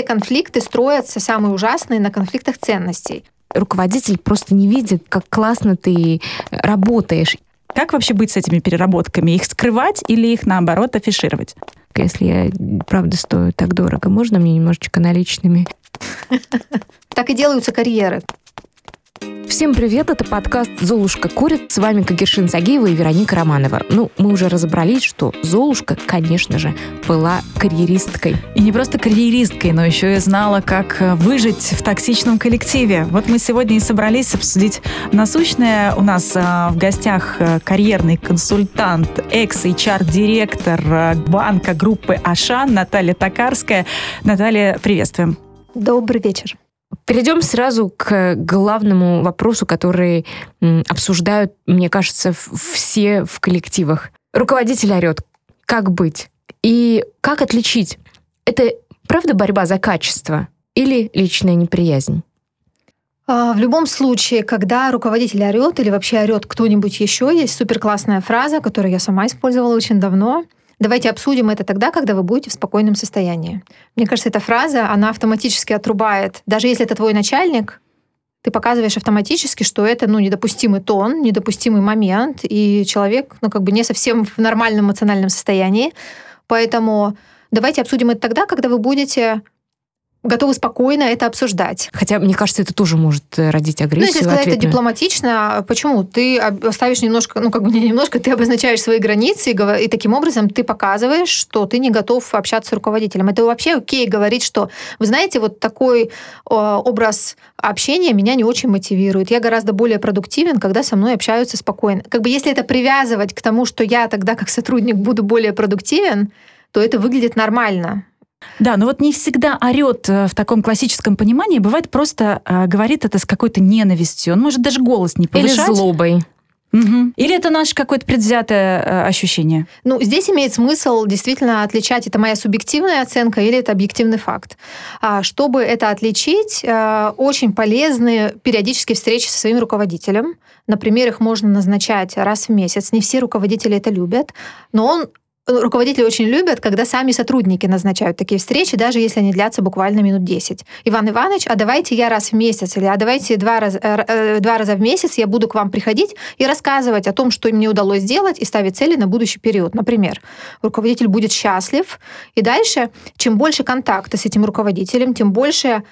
все конфликты строятся, самые ужасные, на конфликтах ценностей. Руководитель просто не видит, как классно ты работаешь. Как вообще быть с этими переработками? Их скрывать или их, наоборот, афишировать? Если я, правда, стою так дорого, можно мне немножечко наличными? Так и делаются карьеры. Всем привет, это подкаст «Золушка курит». С вами Кагершин Сагеева и Вероника Романова. Ну, мы уже разобрались, что Золушка, конечно же, была карьеристкой. И не просто карьеристкой, но еще и знала, как э, выжить в токсичном коллективе. Вот мы сегодня и собрались обсудить насущное. У нас а, в гостях э, карьерный консультант, экс-HR-директор банка группы «Ашан» Наталья Токарская. Наталья, приветствуем. Добрый вечер. Перейдем сразу к главному вопросу, который обсуждают, мне кажется, все в коллективах. Руководитель орет. Как быть? И как отличить? Это правда борьба за качество или личная неприязнь? А, в любом случае, когда руководитель орет или вообще орет кто-нибудь еще, есть супер классная фраза, которую я сама использовала очень давно – Давайте обсудим это тогда, когда вы будете в спокойном состоянии. Мне кажется, эта фраза, она автоматически отрубает. Даже если это твой начальник, ты показываешь автоматически, что это ну, недопустимый тон, недопустимый момент, и человек ну, как бы не совсем в нормальном эмоциональном состоянии. Поэтому давайте обсудим это тогда, когда вы будете готовы спокойно это обсуждать. Хотя, мне кажется, это тоже может э, родить агрессию. Ну, если сказать это дипломатично, почему? Ты оставишь немножко, ну, как бы не немножко, ты обозначаешь свои границы, и, и таким образом ты показываешь, что ты не готов общаться с руководителем. Это вообще окей говорить, что, вы знаете, вот такой о, образ общения меня не очень мотивирует. Я гораздо более продуктивен, когда со мной общаются спокойно. Как бы если это привязывать к тому, что я тогда как сотрудник буду более продуктивен, то это выглядит нормально. Да, но вот не всегда орет э, в таком классическом понимании. Бывает просто э, говорит это с какой-то ненавистью. Он может даже голос не повышать. Или злобой. Угу. Или это наше какое-то предвзятое э, ощущение? Ну, здесь имеет смысл действительно отличать, это моя субъективная оценка или это объективный факт. А, чтобы это отличить, э, очень полезны периодические встречи со своим руководителем. Например, их можно назначать раз в месяц. Не все руководители это любят, но он руководители очень любят, когда сами сотрудники назначают такие встречи, даже если они длятся буквально минут 10. Иван Иванович, а давайте я раз в месяц, или а давайте два, раз, э, два раза в месяц я буду к вам приходить и рассказывать о том, что мне удалось сделать, и ставить цели на будущий период. Например, руководитель будет счастлив, и дальше, чем больше контакта с этим руководителем, тем больше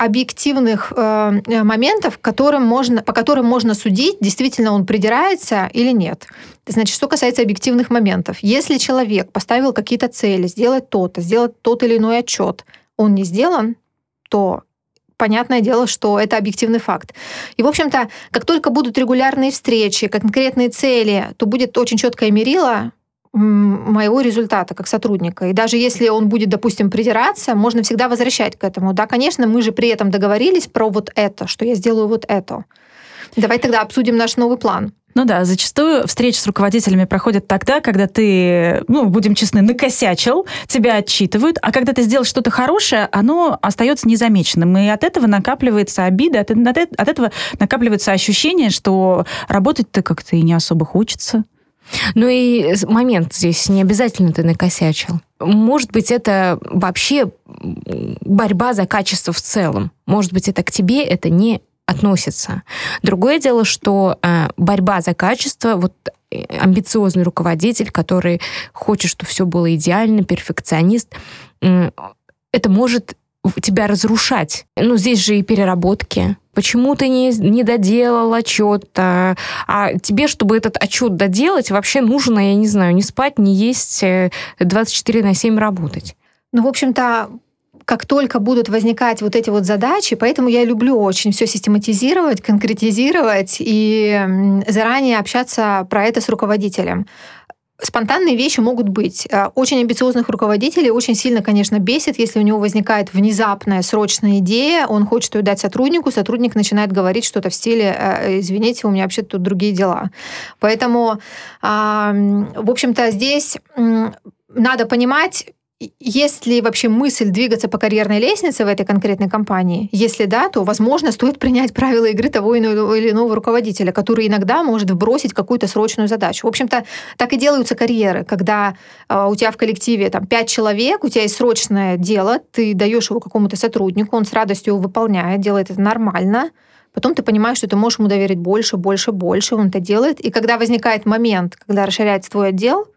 объективных э, э, моментов, которым можно, по которым можно судить, действительно он придирается или нет. Значит, что касается объективных моментов. Если человек поставил какие-то цели, сделать то-то, сделать тот или иной отчет, он не сделан, то понятное дело, что это объективный факт. И, в общем-то, как только будут регулярные встречи, конкретные цели, то будет очень четкое мерило, моего результата как сотрудника. И даже если он будет, допустим, придираться, можно всегда возвращать к этому. Да, конечно, мы же при этом договорились про вот это, что я сделаю вот это. Давай тогда обсудим наш новый план. Ну да, зачастую встречи с руководителями проходят тогда, когда ты, ну, будем честны, накосячил, тебя отчитывают, а когда ты сделал что-то хорошее, оно остается незамеченным. И от этого накапливается обида, от, от этого накапливается ощущение, что работать-то как-то и не особо хочется. Ну и момент здесь не обязательно ты накосячил. Может быть, это вообще борьба за качество в целом. Может быть, это к тебе это не относится. Другое дело, что э, борьба за качество, вот э, амбициозный руководитель, который хочет, чтобы все было идеально, перфекционист, э, это может тебя разрушать. Ну, здесь же и переработки. Почему ты не, не доделал отчет? А, а тебе, чтобы этот отчет доделать, вообще нужно, я не знаю, не спать, не есть, 24 э, на 7 работать. Ну, в общем-то, как только будут возникать вот эти вот задачи, поэтому я люблю очень все систематизировать, конкретизировать и заранее общаться про это с руководителем. Спонтанные вещи могут быть. Э, очень амбициозных руководителей очень сильно, конечно, бесит, если у него возникает внезапная срочная идея, он хочет ее дать сотруднику, сотрудник начинает говорить что-то в стиле «Э, «извините, у меня вообще тут другие дела». Поэтому, в общем-то, здесь надо понимать, есть ли вообще мысль двигаться по карьерной лестнице в этой конкретной компании? Если да, то, возможно, стоит принять правила игры того или иного руководителя, который иногда может вбросить какую-то срочную задачу. В общем-то, так и делаются карьеры, когда э, у тебя в коллективе там пять человек, у тебя есть срочное дело, ты даешь его какому-то сотруднику, он с радостью выполняет, делает это нормально, Потом ты понимаешь, что ты можешь ему доверить больше, больше, больше, он это делает. И когда возникает момент, когда расширяется твой отдел,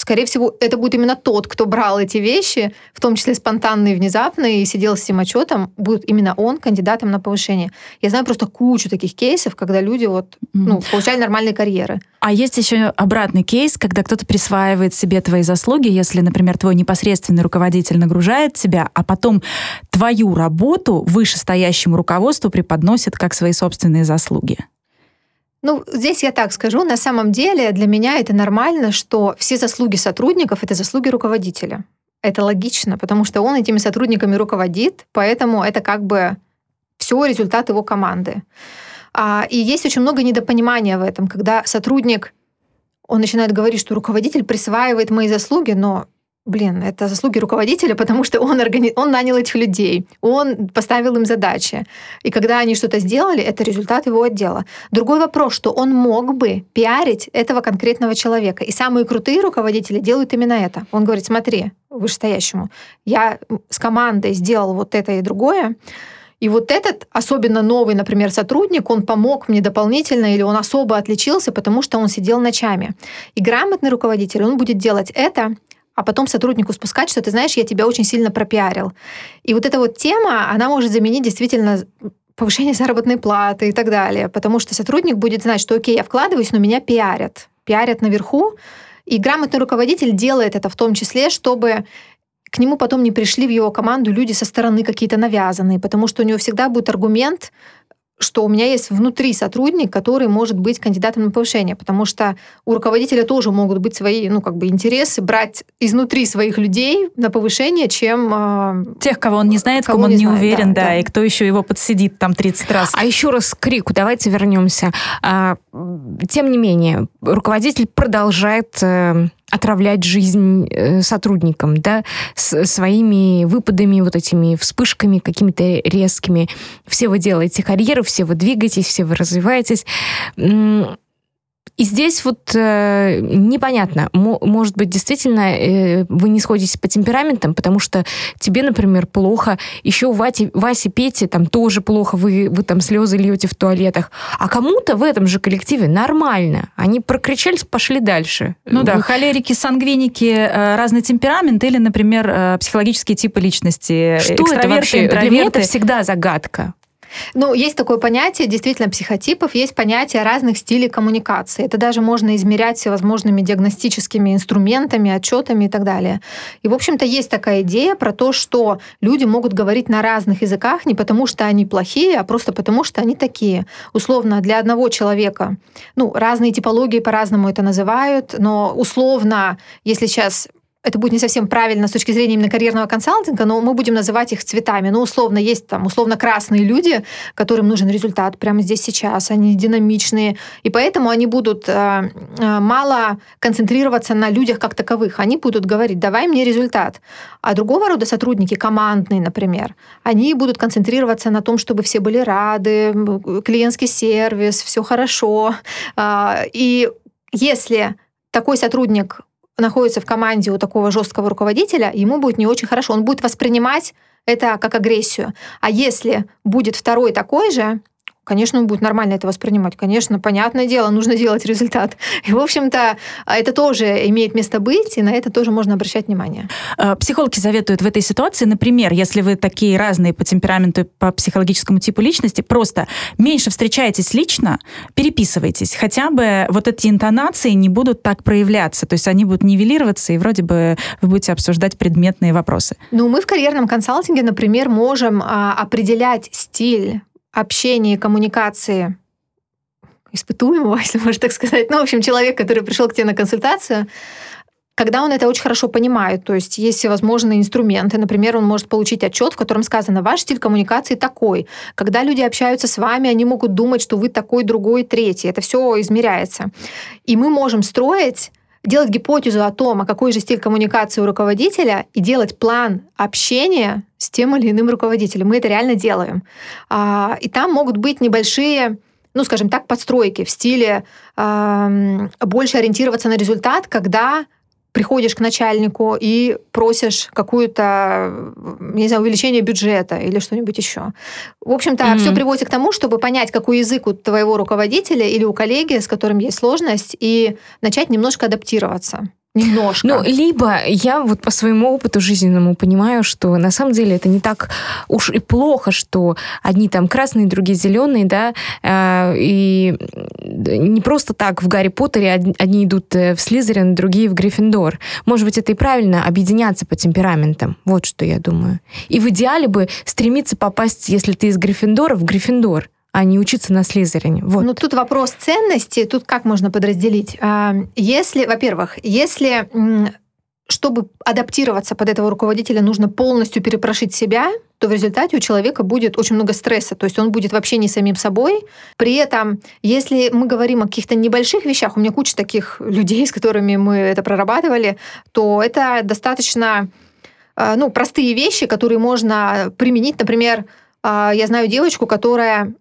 скорее всего, это будет именно тот, кто брал эти вещи, в том числе спонтанные, внезапные, и сидел с этим отчетом, будет именно он кандидатом на повышение. Я знаю просто кучу таких кейсов, когда люди вот, ну, получали нормальные карьеры. А есть еще обратный кейс, когда кто-то присваивает себе твои заслуги, если, например, твой непосредственный руководитель нагружает тебя, а потом твою работу вышестоящему руководству преподносит как свои собственные заслуги. Ну, здесь я так скажу, на самом деле для меня это нормально, что все заслуги сотрудников — это заслуги руководителя. Это логично, потому что он этими сотрудниками руководит, поэтому это как бы все результат его команды. А, и есть очень много недопонимания в этом, когда сотрудник, он начинает говорить, что руководитель присваивает мои заслуги, но блин, это заслуги руководителя, потому что он, органи... он нанял этих людей, он поставил им задачи. И когда они что-то сделали, это результат его отдела. Другой вопрос, что он мог бы пиарить этого конкретного человека. И самые крутые руководители делают именно это. Он говорит, смотри, вышестоящему, я с командой сделал вот это и другое, и вот этот, особенно новый, например, сотрудник, он помог мне дополнительно или он особо отличился, потому что он сидел ночами. И грамотный руководитель, он будет делать это а потом сотруднику спускать, что ты знаешь, я тебя очень сильно пропиарил. И вот эта вот тема, она может заменить действительно повышение заработной платы и так далее, потому что сотрудник будет знать, что окей, я вкладываюсь, но меня пиарят. Пиарят наверху, и грамотный руководитель делает это в том числе, чтобы к нему потом не пришли в его команду люди со стороны какие-то навязанные, потому что у него всегда будет аргумент, что у меня есть внутри сотрудник, который может быть кандидатом на повышение, потому что у руководителя тоже могут быть свои, ну, как бы интересы, брать изнутри своих людей на повышение, чем... Э, Тех, кого он не знает, кого в ком он не, знает, уверен, да, да, да, и кто еще его подсидит там 30 раз. А еще раз к Крику, давайте вернемся. А, тем не менее, руководитель продолжает э, отравлять жизнь э, сотрудникам, да, с своими выпадами, вот этими вспышками какими-то резкими. Все вы делаете карьеру, все вы двигаетесь, все вы развиваетесь. И здесь вот э, непонятно, может быть, действительно э, вы не сходитесь по темпераментам, потому что тебе, например, плохо, еще у Вати, Васи, Пети там тоже плохо, вы, вы там слезы льете в туалетах, а кому-то в этом же коллективе нормально. Они прокричались, пошли дальше. Ну да, холерики, сангвиники, э, разный темперамент или, например, э, психологические типы личности. Что это вообще? Для меня это всегда загадка. Ну, есть такое понятие, действительно, психотипов, есть понятие разных стилей коммуникации. Это даже можно измерять всевозможными диагностическими инструментами, отчетами и так далее. И, в общем-то, есть такая идея про то, что люди могут говорить на разных языках не потому, что они плохие, а просто потому, что они такие. Условно, для одного человека, ну, разные типологии по-разному это называют, но условно, если сейчас это будет не совсем правильно с точки зрения именно карьерного консалтинга, но мы будем называть их цветами. Ну, условно, есть там условно красные люди, которым нужен результат прямо здесь сейчас, они динамичные, и поэтому они будут э, э, мало концентрироваться на людях как таковых. Они будут говорить, давай мне результат. А другого рода сотрудники, командные, например, они будут концентрироваться на том, чтобы все были рады, клиентский сервис, все хорошо. Э, и если такой сотрудник находится в команде у такого жесткого руководителя, ему будет не очень хорошо. Он будет воспринимать это как агрессию. А если будет второй такой же, конечно, он будет нормально это воспринимать. Конечно, понятное дело, нужно делать результат. И, в общем-то, это тоже имеет место быть, и на это тоже можно обращать внимание. А, психологи советуют в этой ситуации, например, если вы такие разные по темпераменту, по психологическому типу личности, просто меньше встречаетесь лично, переписывайтесь. Хотя бы вот эти интонации не будут так проявляться. То есть они будут нивелироваться, и вроде бы вы будете обсуждать предметные вопросы. Ну, мы в карьерном консалтинге, например, можем а, определять стиль общения коммуникации испытуемого, если можно так сказать. Ну, в общем, человек, который пришел к тебе на консультацию, когда он это очень хорошо понимает, то есть есть всевозможные инструменты, например, он может получить отчет, в котором сказано, ваш стиль коммуникации такой. Когда люди общаются с вами, они могут думать, что вы такой, другой, третий. Это все измеряется. И мы можем строить делать гипотезу о том, а какой же стиль коммуникации у руководителя, и делать план общения с тем или иным руководителем. Мы это реально делаем. А, и там могут быть небольшие ну, скажем так, подстройки в стиле больше ориентироваться на результат, когда приходишь к начальнику и просишь какую-то, не знаю, увеличение бюджета или что-нибудь еще. В общем-то, mm-hmm. все приводит к тому, чтобы понять, какой язык у твоего руководителя или у коллеги, с которым есть сложность, и начать немножко адаптироваться. Немножко. Ну, либо я вот по своему опыту жизненному понимаю, что на самом деле это не так уж и плохо, что одни там красные, другие зеленые, да, э, и не просто так в Гарри Поттере одни идут э, в Слизерин, другие в Гриффиндор. Может быть, это и правильно объединяться по темпераментам. Вот что я думаю. И в идеале бы стремиться попасть, если ты из Гриффиндора, в Гриффиндор а не учиться на слизерине. Вот. Ну, тут вопрос ценности, тут как можно подразделить? А, если, во-первых, если чтобы адаптироваться под этого руководителя, нужно полностью перепрошить себя, то в результате у человека будет очень много стресса, то есть он будет вообще не самим собой. При этом, если мы говорим о каких-то небольших вещах, у меня куча таких людей, с которыми мы это прорабатывали, то это достаточно а, ну, простые вещи, которые можно применить. Например, а, я знаю девочку, которая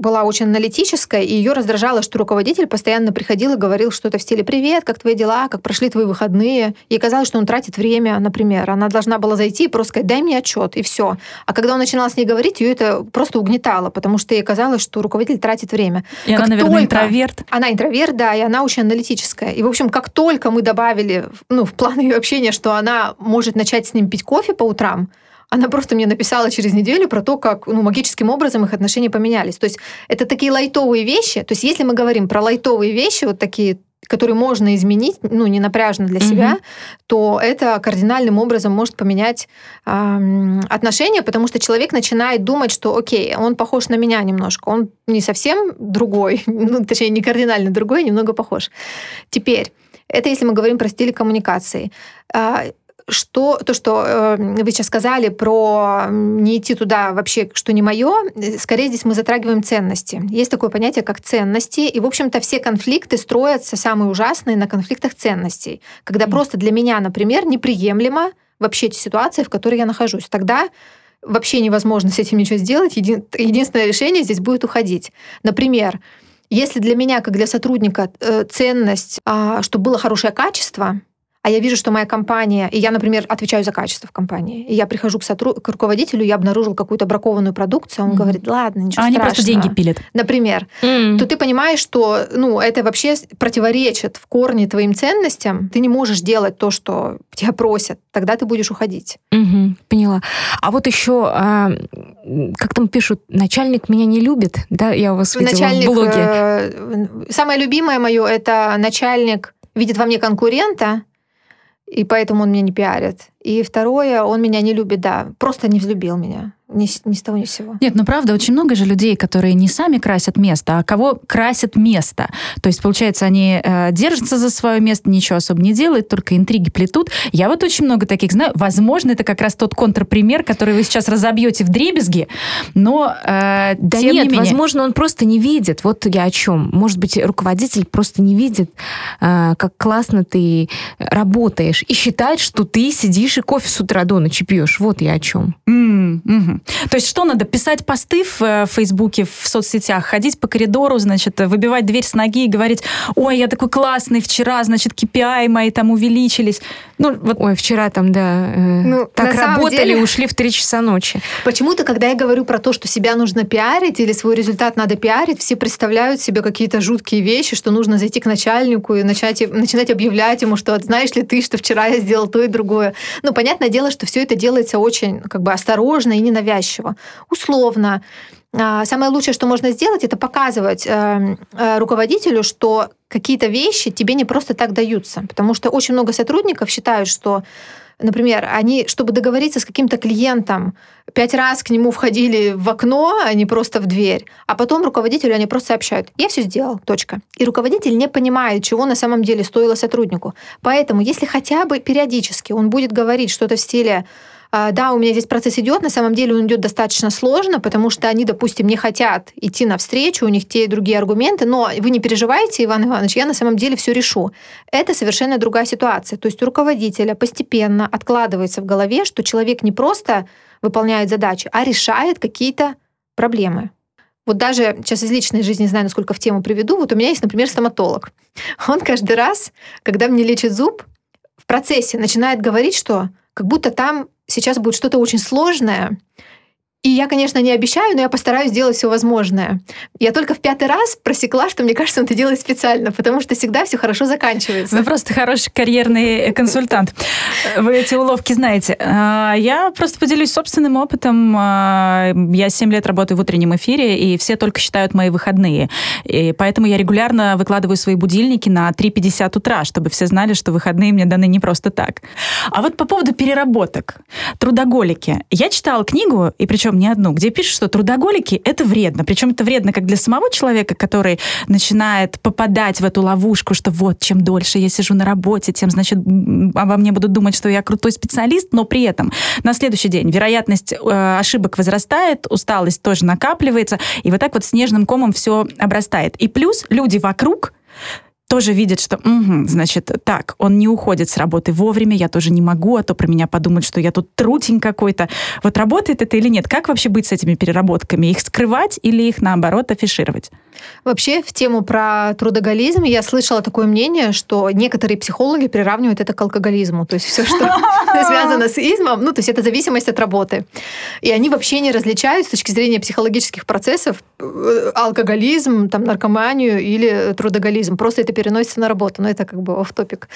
была очень аналитическая, и ее раздражало, что руководитель постоянно приходил и говорил что-то в стиле «Привет, как твои дела? Как прошли твои выходные?» И казалось, что он тратит время, например. Она должна была зайти и просто сказать «Дай мне отчет», и все. А когда он начинал с ней говорить, ее это просто угнетало, потому что ей казалось, что руководитель тратит время. И как она, наверное, только... интроверт. Она интроверт, да, и она очень аналитическая. И, в общем, как только мы добавили ну, в план ее общения, что она может начать с ним пить кофе по утрам, она просто мне написала через неделю про то, как ну, магическим образом их отношения поменялись. То есть это такие лайтовые вещи. То есть если мы говорим про лайтовые вещи, вот такие которые можно изменить, ну, не напряжно для себя, угу. то это кардинальным образом может поменять э, отношения, потому что человек начинает думать, что, окей, он похож на меня немножко, он не совсем другой, ну, точнее, не кардинально другой, немного похож. Теперь, это если мы говорим про стиль коммуникации. Что, то, что э, вы сейчас сказали про не идти туда вообще, что не мое, скорее здесь мы затрагиваем ценности. Есть такое понятие, как ценности, и, в общем-то, все конфликты строятся, самые ужасные, на конфликтах ценностей. Когда mm. просто для меня, например, неприемлемо вообще эти ситуации, в которой я нахожусь. Тогда вообще невозможно с этим ничего сделать. Еди... Единственное решение здесь будет уходить. Например, если для меня, как для сотрудника, э, ценность, а, чтобы было хорошее качество, а я вижу, что моя компания, и я, например, отвечаю за качество в компании, и я прихожу к, сотруд... к руководителю, я обнаружил какую-то бракованную продукцию, он mm-hmm. говорит, ладно, ничего а страшного. они просто деньги пилят. Например. Mm-hmm. То ты понимаешь, что ну, это вообще противоречит в корне твоим ценностям. Ты не можешь делать то, что тебя просят. Тогда ты будешь уходить. Mm-hmm. Поняла. А вот еще, а, как там пишут, начальник меня не любит, да? Я у вас видела начальник, в блоге. Э, самое любимое мое это начальник видит во мне конкурента, и поэтому он меня не пиарит. И второе, он меня не любит, да, просто не взлюбил меня. Ни, ни с того, ни с сего. Нет, ну правда, очень много же людей, которые не сами красят место, а кого красят место. То есть, получается, они э, держатся за свое место, ничего особо не делают, только интриги плетут. Я вот очень много таких знаю. Возможно, это как раз тот контрпример, который вы сейчас разобьете в дребезги, но э, да тем нет, не менее... возможно, он просто не видит. Вот я о чем. Может быть, руководитель просто не видит, э, как классно ты работаешь и считает, что ты сидишь и кофе с утра до ночи пьешь. Вот я о чем. Mm-hmm. То есть что надо? Писать посты в э, Фейсбуке, в соцсетях, ходить по коридору, значит, выбивать дверь с ноги и говорить, ой, я такой классный, вчера, значит, KPI мои там увеличились. Ну, вот... Ой, вчера там, да, э, ну, так работали, деле... ушли в 3 часа ночи. Почему-то, когда я говорю про то, что себя нужно пиарить или свой результат надо пиарить, все представляют себе какие-то жуткие вещи, что нужно зайти к начальнику и начать, начинать объявлять ему, что знаешь ли ты, что вчера я сделал то и другое. Ну, понятное дело, что все это делается очень как бы осторожно и ненавязчиво навязчиво. Условно. А, самое лучшее, что можно сделать, это показывать э, э, руководителю, что какие-то вещи тебе не просто так даются. Потому что очень много сотрудников считают, что Например, они, чтобы договориться с каким-то клиентом, пять раз к нему входили в окно, а не просто в дверь, а потом руководителю они просто сообщают, я все сделал, точка. И руководитель не понимает, чего на самом деле стоило сотруднику. Поэтому, если хотя бы периодически он будет говорить что-то в стиле, да, у меня здесь процесс идет, на самом деле он идет достаточно сложно, потому что они, допустим, не хотят идти навстречу, у них те и другие аргументы, но вы не переживайте, Иван Иванович, я на самом деле все решу. Это совершенно другая ситуация. То есть у руководителя постепенно откладывается в голове, что человек не просто выполняет задачи, а решает какие-то проблемы. Вот даже сейчас из личной жизни, не знаю, насколько в тему приведу, вот у меня есть, например, стоматолог. Он каждый раз, когда мне лечит зуб, в процессе начинает говорить, что как будто там сейчас будет что-то очень сложное, и я, конечно, не обещаю, но я постараюсь сделать все возможное. Я только в пятый раз просекла, что мне кажется, он это делает специально, потому что всегда все хорошо заканчивается. Вы просто хороший карьерный консультант. Вы эти уловки знаете. А, я просто поделюсь собственным опытом. А, я 7 лет работаю в утреннем эфире, и все только считают мои выходные. И поэтому я регулярно выкладываю свои будильники на 3.50 утра, чтобы все знали, что выходные мне даны не просто так. А вот по поводу переработок. Трудоголики. Я читала книгу, и причем причем не одну, где пишут, что трудоголики — это вредно. Причем это вредно как для самого человека, который начинает попадать в эту ловушку, что вот, чем дольше я сижу на работе, тем, значит, обо мне будут думать, что я крутой специалист, но при этом на следующий день вероятность э, ошибок возрастает, усталость тоже накапливается, и вот так вот снежным комом все обрастает. И плюс люди вокруг тоже видят, что, угу, значит, так, он не уходит с работы вовремя, я тоже не могу, а то про меня подумают, что я тут трутень какой-то. Вот работает это или нет? Как вообще быть с этими переработками? Их скрывать или их, наоборот, афишировать? Вообще, в тему про трудоголизм я слышала такое мнение, что некоторые психологи приравнивают это к алкоголизму. То есть все, что связано с измом, ну, то есть это зависимость от работы. И они вообще не различают с точки зрения психологических процессов э, алкоголизм, там, наркоманию или трудоголизм. Просто это переносится на работу. Но это как бы оф топик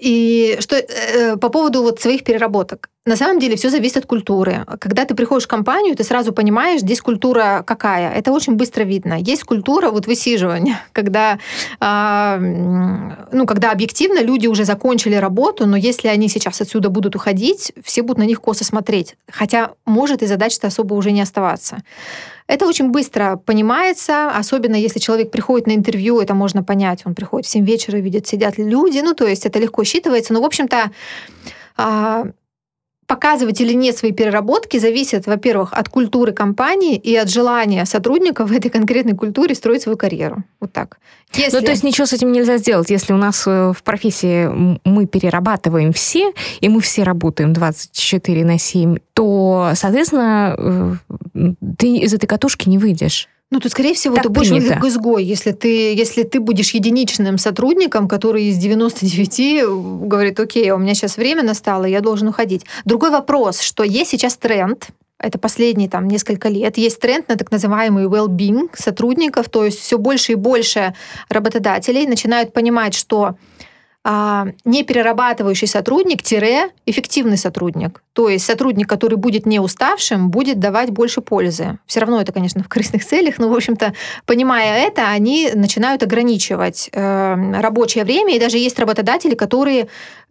И что э, по поводу вот своих переработок. На самом деле все зависит от культуры. Когда ты приходишь в компанию, ты сразу понимаешь, здесь культура какая. Это очень быстро видно. Есть культура вот высиживания, когда, э, ну, когда объективно люди уже закончили работу, но если они сейчас отсюда будут уходить, все будут на них косо смотреть. Хотя может и задач-то особо уже не оставаться. Это очень быстро понимается, особенно если человек приходит на интервью, это можно понять. Он приходит в 7 вечера, видит, сидят люди, ну, то есть это легко считывается. Но, в общем-то, а, показывать или нет свои переработки зависит, во-первых, от культуры компании и от желания сотрудников в этой конкретной культуре строить свою карьеру. Вот так. Если... Ну, то есть ничего с этим нельзя сделать. Если у нас э, в профессии мы перерабатываем все, и мы все работаем 24 на 7, то, соответственно, э, ты из этой катушки не выйдешь. Ну, тут, скорее всего, так ты будешь как изгой, если ты, если ты будешь единичным сотрудником, который из 99 говорит, окей, у меня сейчас время настало, я должен уходить. Другой вопрос, что есть сейчас тренд, это последние там несколько лет, есть тренд на так называемый well-being сотрудников, то есть все больше и больше работодателей начинают понимать, что а, неперерабатывающий сотрудник-эффективный сотрудник. То есть сотрудник, который будет не уставшим, будет давать больше пользы. Все равно это, конечно, в корыстных целях, но, в общем-то, понимая это, они начинают ограничивать э, рабочее время. И даже есть работодатели, которые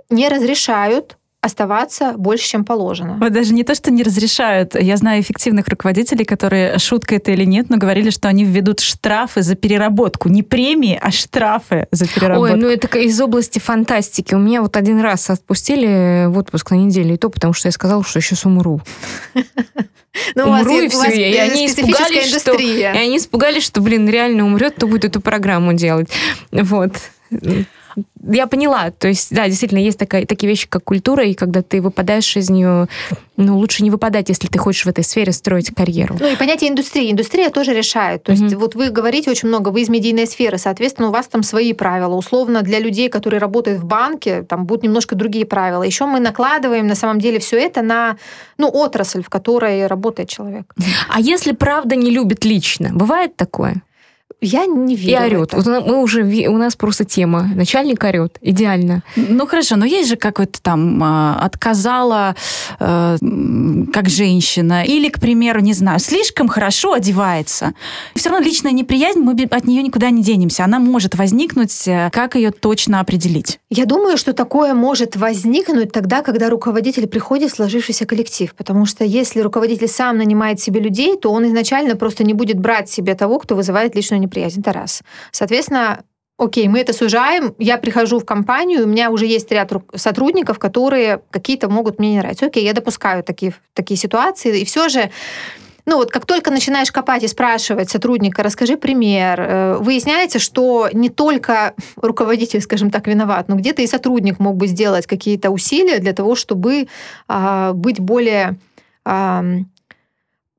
не разрешают оставаться больше, чем положено. Вот даже не то, что не разрешают. Я знаю эффективных руководителей, которые, шутка это или нет, но говорили, что они введут штрафы за переработку. Не премии, а штрафы за переработку. Ой, ну это из области фантастики. У меня вот один раз отпустили в отпуск на неделю, и то потому, что я сказала, что сейчас умру. Ну, умру, и все. И они испугались, что, и они испугались, что, блин, реально умрет, то будет эту программу делать. Вот я поняла. То есть, да, действительно, есть такая, такие вещи, как культура, и когда ты выпадаешь из нее, ну, лучше не выпадать, если ты хочешь в этой сфере строить карьеру. Ну, и понятие индустрии. Индустрия тоже решает. То есть, вот вы говорите очень много, вы из медийной сферы, соответственно, у вас там свои правила. Условно, для людей, которые работают в банке, там будут немножко другие правила. Еще мы накладываем, на самом деле, все это на, ну, отрасль, в которой работает человек. А если правда не любит лично, бывает такое? Я не верю. И орет. Вот мы уже, у нас просто тема. Начальник орет. Идеально. Ну хорошо, но есть же какой-то там а, отказала э, как женщина. Или, к примеру, не знаю, слишком хорошо одевается. Все равно личная неприязнь, мы от нее никуда не денемся. Она может возникнуть. Э, как ее точно определить? Я думаю, что такое может возникнуть тогда, когда руководитель приходит в сложившийся коллектив. Потому что если руководитель сам нанимает себе людей, то он изначально просто не будет брать себе того, кто вызывает личную неприязнь. Это раз. Соответственно, окей, мы это сужаем, я прихожу в компанию, у меня уже есть ряд сотрудников, которые какие-то могут мне не нравиться. Окей, я допускаю такие, такие ситуации, и все же ну вот как только начинаешь копать и спрашивать сотрудника, расскажи пример, э, выясняется, что не только руководитель, скажем так, виноват, но где-то и сотрудник мог бы сделать какие-то усилия для того, чтобы а, быть более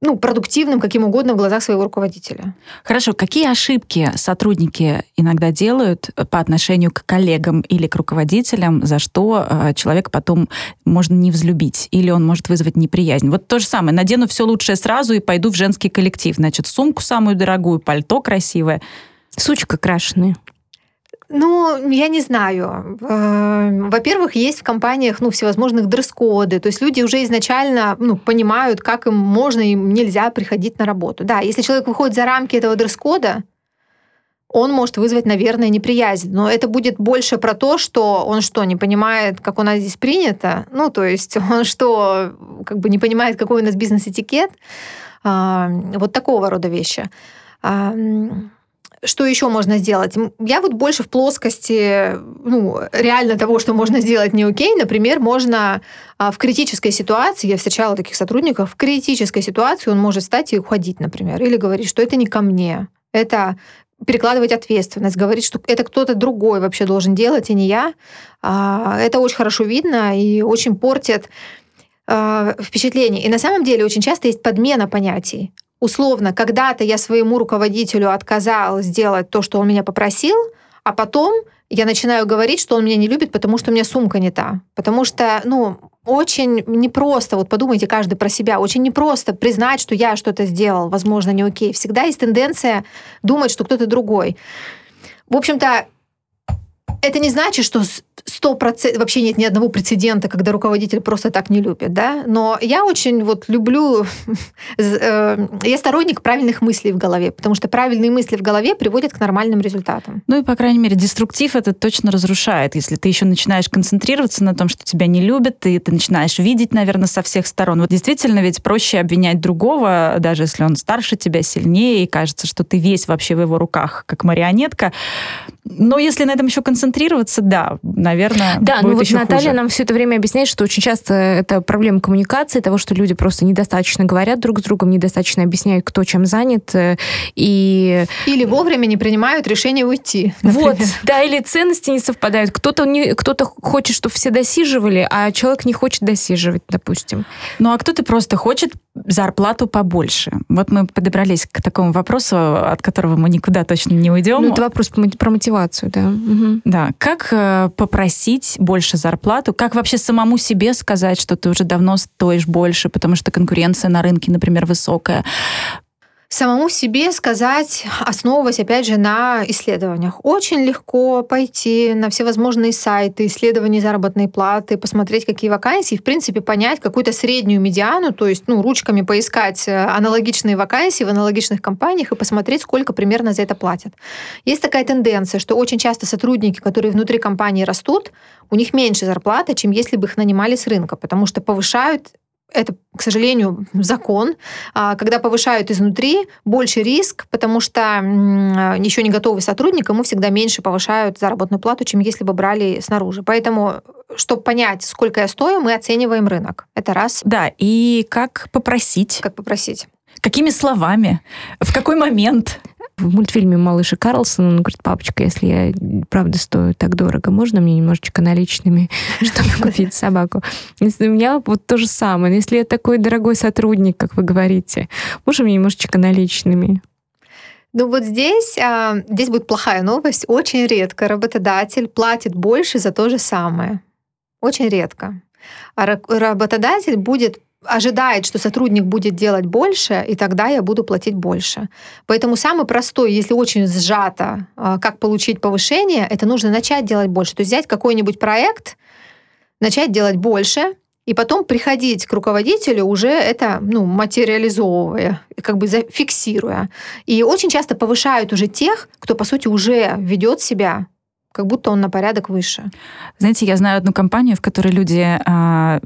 ну, продуктивным, каким угодно в глазах своего руководителя. Хорошо, какие ошибки сотрудники иногда делают по отношению к коллегам или к руководителям, за что э, человек потом можно не взлюбить, или он может вызвать неприязнь? Вот то же самое, надену все лучшее сразу и пойду в женский коллектив. Значит, сумку самую дорогую, пальто красивое. Сучка крашеная. Ну, я не знаю. Э, во-первых, есть в компаниях ну, всевозможных дресс-коды. То есть люди уже изначально ну, понимают, как им можно и нельзя приходить на работу. Да, если человек выходит за рамки этого дресс-кода, он может вызвать, наверное, неприязнь. Но это будет больше про то, что он что, не понимает, как у нас здесь принято? Ну, то есть он что, как бы не понимает, какой у нас бизнес-этикет? А, вот такого рода вещи. Что еще можно сделать? Я вот больше в плоскости ну, реально того, что можно сделать не окей. Например, можно а, в критической ситуации, я встречала таких сотрудников, в критической ситуации он может стать и уходить, например, или говорить, что это не ко мне, это перекладывать ответственность, говорить, что это кто-то другой вообще должен делать, а не я. А, это очень хорошо видно и очень портит а, впечатление. И на самом деле очень часто есть подмена понятий условно, когда-то я своему руководителю отказал сделать то, что он меня попросил, а потом я начинаю говорить, что он меня не любит, потому что у меня сумка не та. Потому что, ну, очень непросто, вот подумайте каждый про себя, очень непросто признать, что я что-то сделал, возможно, не окей. Всегда есть тенденция думать, что кто-то другой. В общем-то, это не значит, что сто процентов вообще нет ни одного прецедента, когда руководитель просто так не любит, да. Но я очень вот люблю, э, я сторонник правильных мыслей в голове, потому что правильные мысли в голове приводят к нормальным результатам. Ну и по крайней мере деструктив это точно разрушает, если ты еще начинаешь концентрироваться на том, что тебя не любят, и ты начинаешь видеть, наверное, со всех сторон. Вот действительно ведь проще обвинять другого, даже если он старше тебя, сильнее, и кажется, что ты весь вообще в его руках, как марионетка. Но если на этом еще концентрироваться, да, наверное, Да, ну вот еще Наталья хуже. нам все это время объясняет, что очень часто это проблема коммуникации, того, что люди просто недостаточно говорят друг с другом, недостаточно объясняют, кто чем занят, э, и... Или вовремя не принимают решение уйти. Вот, например. да, или ценности не совпадают. Кто-то не, кто-то хочет, чтобы все досиживали, а человек не хочет досиживать, допустим. Ну а кто-то просто хочет зарплату побольше. Вот мы подобрались к такому вопросу, от которого мы никуда точно не уйдем. Ну, это вопрос про мо- про мотивацию, да. Мгм. Да, как э, попросить больше зарплату? Как вообще самому себе сказать, что ты уже давно стоишь больше, потому что конкуренция на рынке, например, высокая? Самому себе сказать, основываясь, опять же, на исследованиях. Очень легко пойти на всевозможные сайты, исследования заработной платы, посмотреть, какие вакансии, в принципе, понять какую-то среднюю медиану, то есть, ну, ручками поискать э, аналогичные вакансии в аналогичных компаниях и посмотреть, сколько примерно за это платят. Есть такая тенденция, что очень часто сотрудники, которые внутри компании растут, у них меньше зарплата, чем если бы их нанимали с рынка, потому что повышают это, к сожалению, закон. А, Когда повышают изнутри, больше риск, потому что еще не готовый сотрудник, ему всегда меньше повышают заработную плату, чем если бы брали снаружи. Поэтому, чтобы понять, сколько я стою, мы оцениваем рынок. Это раз. Да, и как попросить? Как попросить? Какими словами? В какой момент? В мультфильме «Малыш и Карлсон» он говорит, папочка, если я правда стою так дорого, можно мне немножечко наличными, чтобы купить собаку? Если у меня вот то же самое. Если я такой дорогой сотрудник, как вы говорите, можно мне немножечко наличными? Ну вот здесь, а, здесь будет плохая новость. Очень редко работодатель платит больше за то же самое. Очень редко. А ра- работодатель будет ожидает, что сотрудник будет делать больше, и тогда я буду платить больше. Поэтому самый простой, если очень сжато, а, как получить повышение, это нужно начать делать больше. То есть взять какой-нибудь проект, начать делать больше, и потом приходить к руководителю уже это ну, материализовывая, как бы зафиксируя. И очень часто повышают уже тех, кто, по сути, уже ведет себя как будто он на порядок выше. Знаете, я знаю одну компанию, в которой люди 10 а,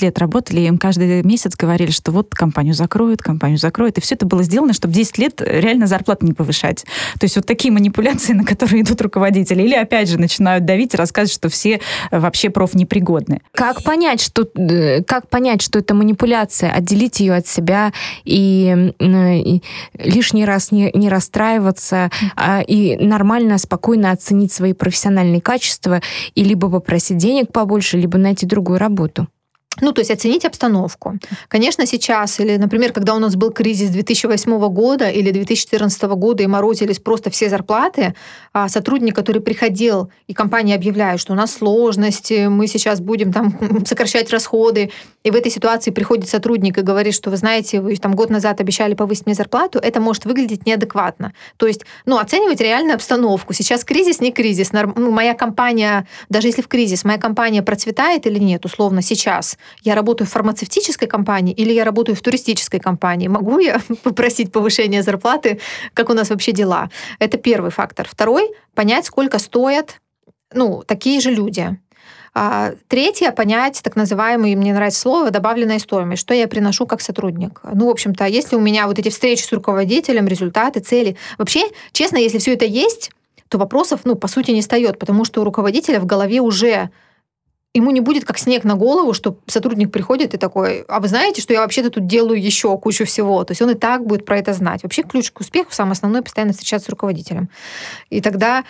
лет работали, и им каждый месяц говорили, что вот компанию закроют, компанию закроют. И все это было сделано, чтобы 10 лет реально зарплату не повышать. То есть вот такие манипуляции, на которые идут руководители. Или опять же начинают давить и рассказывать, что все вообще профнепригодны. Как понять, что, э, как понять, что это манипуляция? Отделить ее от себя и, и лишний раз не, не расстраиваться, а, и нормально, спокойно оценить свои профессиональные профессиональные качества и либо попросить денег побольше, либо найти другую работу. Ну, то есть оценить обстановку. Конечно, сейчас, или, например, когда у нас был кризис 2008 года или 2014 года и морозились просто все зарплаты, а сотрудник, который приходил, и компания объявляет, что у нас сложности, мы сейчас будем там сокращать расходы, и в этой ситуации приходит сотрудник и говорит, что вы знаете, вы там год назад обещали повысить мне зарплату, это может выглядеть неадекватно. То есть, ну, оценивать реальную обстановку. Сейчас кризис, не кризис. Ну, моя компания, даже если в кризис, моя компания процветает или нет, условно, сейчас я работаю в фармацевтической компании или я работаю в туристической компании. Могу я попросить повышения зарплаты? Как у нас вообще дела? Это первый фактор. Второй — понять, сколько стоят ну, такие же люди. А, третье — понять так называемый, мне нравится слово, добавленная стоимость. Что я приношу как сотрудник? Ну, в общем-то, если у меня вот эти встречи с руководителем, результаты, цели. Вообще, честно, если все это есть, то вопросов, ну, по сути, не встает, потому что у руководителя в голове уже ему не будет как снег на голову, что сотрудник приходит и такой, а вы знаете, что я вообще-то тут делаю еще кучу всего. То есть он и так будет про это знать. Вообще ключ к успеху самый основной постоянно встречаться с руководителем. И тогда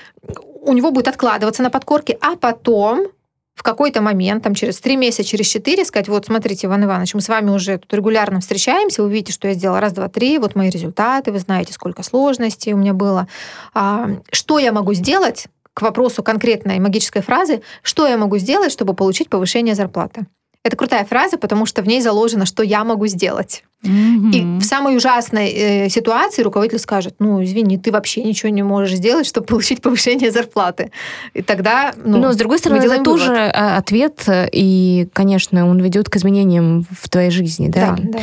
у него будет откладываться на подкорке, а потом в какой-то момент, там через три месяца, через четыре, сказать, вот смотрите, Иван Иванович, мы с вами уже тут регулярно встречаемся, вы видите, что я сделала раз, два, три, вот мои результаты, вы знаете, сколько сложностей у меня было. А, что я могу сделать к вопросу конкретной магической фразы, что я могу сделать, чтобы получить повышение зарплаты. Это крутая фраза, потому что в ней заложено, что я могу сделать. Mm-hmm. И в самой ужасной э, ситуации руководитель скажет, ну, извини, ты вообще ничего не можешь сделать, чтобы получить повышение зарплаты. И тогда, ну, Но, с другой стороны, это вывод. тоже а, ответ, и, конечно, он ведет к изменениям в твоей жизни, да? Да, да, да.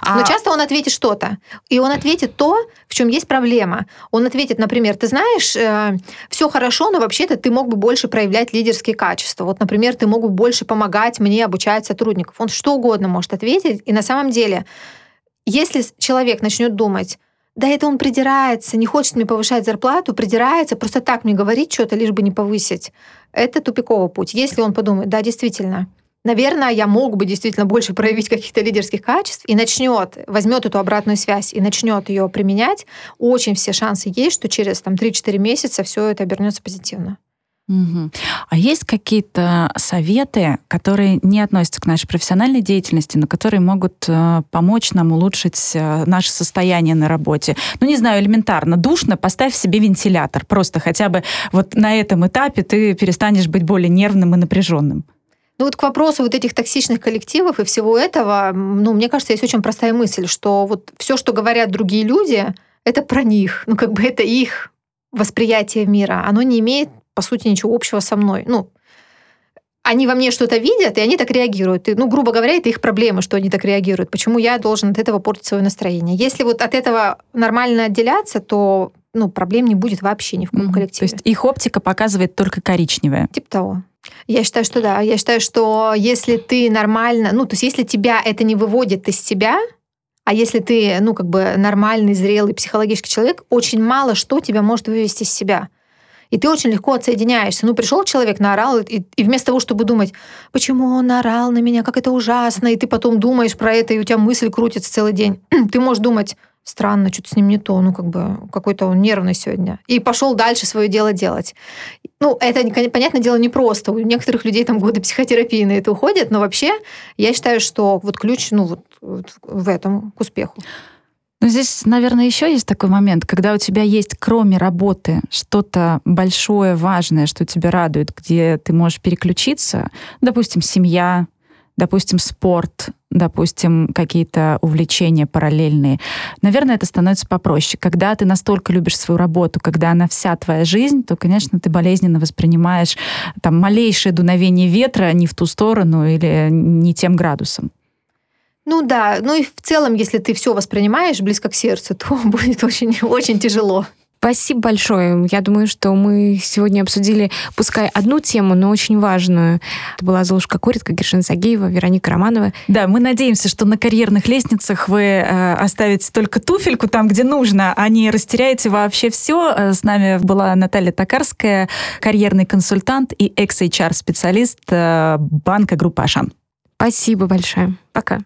А... Но часто он ответит что-то, и он ответит то, в чем есть проблема. Он ответит, например, ты знаешь, э, все хорошо, но вообще-то ты мог бы больше проявлять лидерские качества. Вот, например, ты мог бы больше помогать мне обучать сотрудников. Он что угодно может ответить, и на самом деле если человек начнет думать, да это он придирается, не хочет мне повышать зарплату, придирается, просто так мне говорит что-то, лишь бы не повысить, это тупиковый путь. Если он подумает, да, действительно, наверное, я мог бы действительно больше проявить каких-то лидерских качеств и начнет, возьмет эту обратную связь и начнет ее применять, очень все шансы есть, что через там, 3-4 месяца все это обернется позитивно. Угу. А есть какие-то советы, которые не относятся к нашей профессиональной деятельности, но которые могут э, помочь нам улучшить э, наше состояние на работе? Ну, не знаю, элементарно, душно, поставь себе вентилятор. Просто хотя бы вот на этом этапе ты перестанешь быть более нервным и напряженным. Ну вот к вопросу вот этих токсичных коллективов и всего этого, ну, мне кажется, есть очень простая мысль, что вот все, что говорят другие люди, это про них. Ну, как бы это их восприятие мира. Оно не имеет по сути, ничего общего со мной. Ну, они во мне что-то видят, и они так реагируют. И, ну, грубо говоря, это их проблемы, что они так реагируют. Почему я должен от этого портить свое настроение? Если вот от этого нормально отделяться, то ну, проблем не будет вообще ни в каком mm-hmm. коллективе. То есть их оптика показывает только коричневое. Типа того. Я считаю, что да. Я считаю, что если ты нормально, ну, то есть если тебя это не выводит из себя, а если ты, ну, как бы нормальный, зрелый психологический человек, очень мало что тебя может вывести из себя и ты очень легко отсоединяешься. Ну, пришел человек, наорал, и, и вместо того, чтобы думать, почему он наорал на меня, как это ужасно, и ты потом думаешь про это, и у тебя мысль крутится целый день, ты можешь думать, странно, что-то с ним не то, ну, как бы какой-то он нервный сегодня. И пошел дальше свое дело делать. Ну, это, понятное дело, не просто. У некоторых людей там годы психотерапии на это уходят, но вообще я считаю, что вот ключ, ну, вот, вот в этом к успеху. Ну, здесь, наверное, еще есть такой момент, когда у тебя есть, кроме работы, что-то большое, важное, что тебя радует, где ты можешь переключиться, допустим, семья, допустим, спорт, допустим, какие-то увлечения параллельные. Наверное, это становится попроще. Когда ты настолько любишь свою работу, когда она вся твоя жизнь, то, конечно, ты болезненно воспринимаешь там малейшее дуновение ветра не в ту сторону или не тем градусом. Ну да, ну и в целом, если ты все воспринимаешь близко к сердцу, то будет очень, очень тяжело. Спасибо большое. Я думаю, что мы сегодня обсудили, пускай одну тему, но очень важную. Это была Золушка Куритка, Гершина Сагеева, Вероника Романова. Да, мы надеемся, что на карьерных лестницах вы э, оставите только туфельку там, где нужно, а не растеряете вообще все. Э, с нами была Наталья Токарская, карьерный консультант и экс-HR-специалист э, банка группы Ашан. Спасибо большое. Пока.